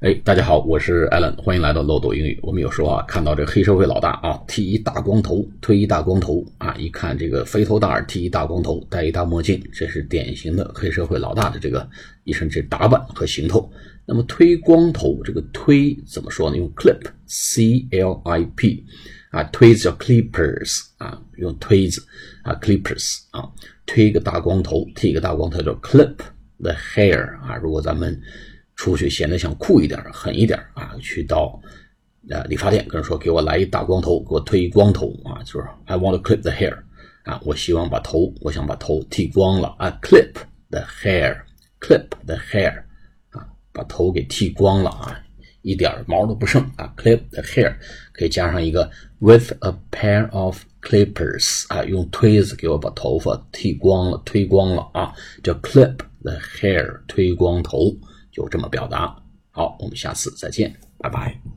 哎，大家好，我是 Allen，欢迎来到漏斗英语。我们有时候啊，看到这黑社会老大啊，剃一大光头，推一大光头啊，一看这个肥头大耳，剃一大光头，戴一大墨镜，这是典型的黑社会老大的这个一身这打扮和行头。那么推光头，这个推怎么说呢？用 clip，c l i p 啊，推子叫 clippers 啊，用推子啊，clippers 啊，推一个大光头，剃一个大光头叫 clip the hair 啊。如果咱们出去显得想酷一点、狠一点啊，去到呃理发店跟人说，给我来一大光头，给我推一光头啊，就是 I want to clip the hair 啊，我希望把头，我想把头剃光了啊，clip the hair，clip the hair 啊，把头给剃光了啊，一点毛都不剩啊，clip the hair 可以加上一个 with a pair of clippers 啊，用推子给我把头发剃光了、推光了啊，叫 clip the hair，推光头。就这么表达。好，我们下次再见，拜拜。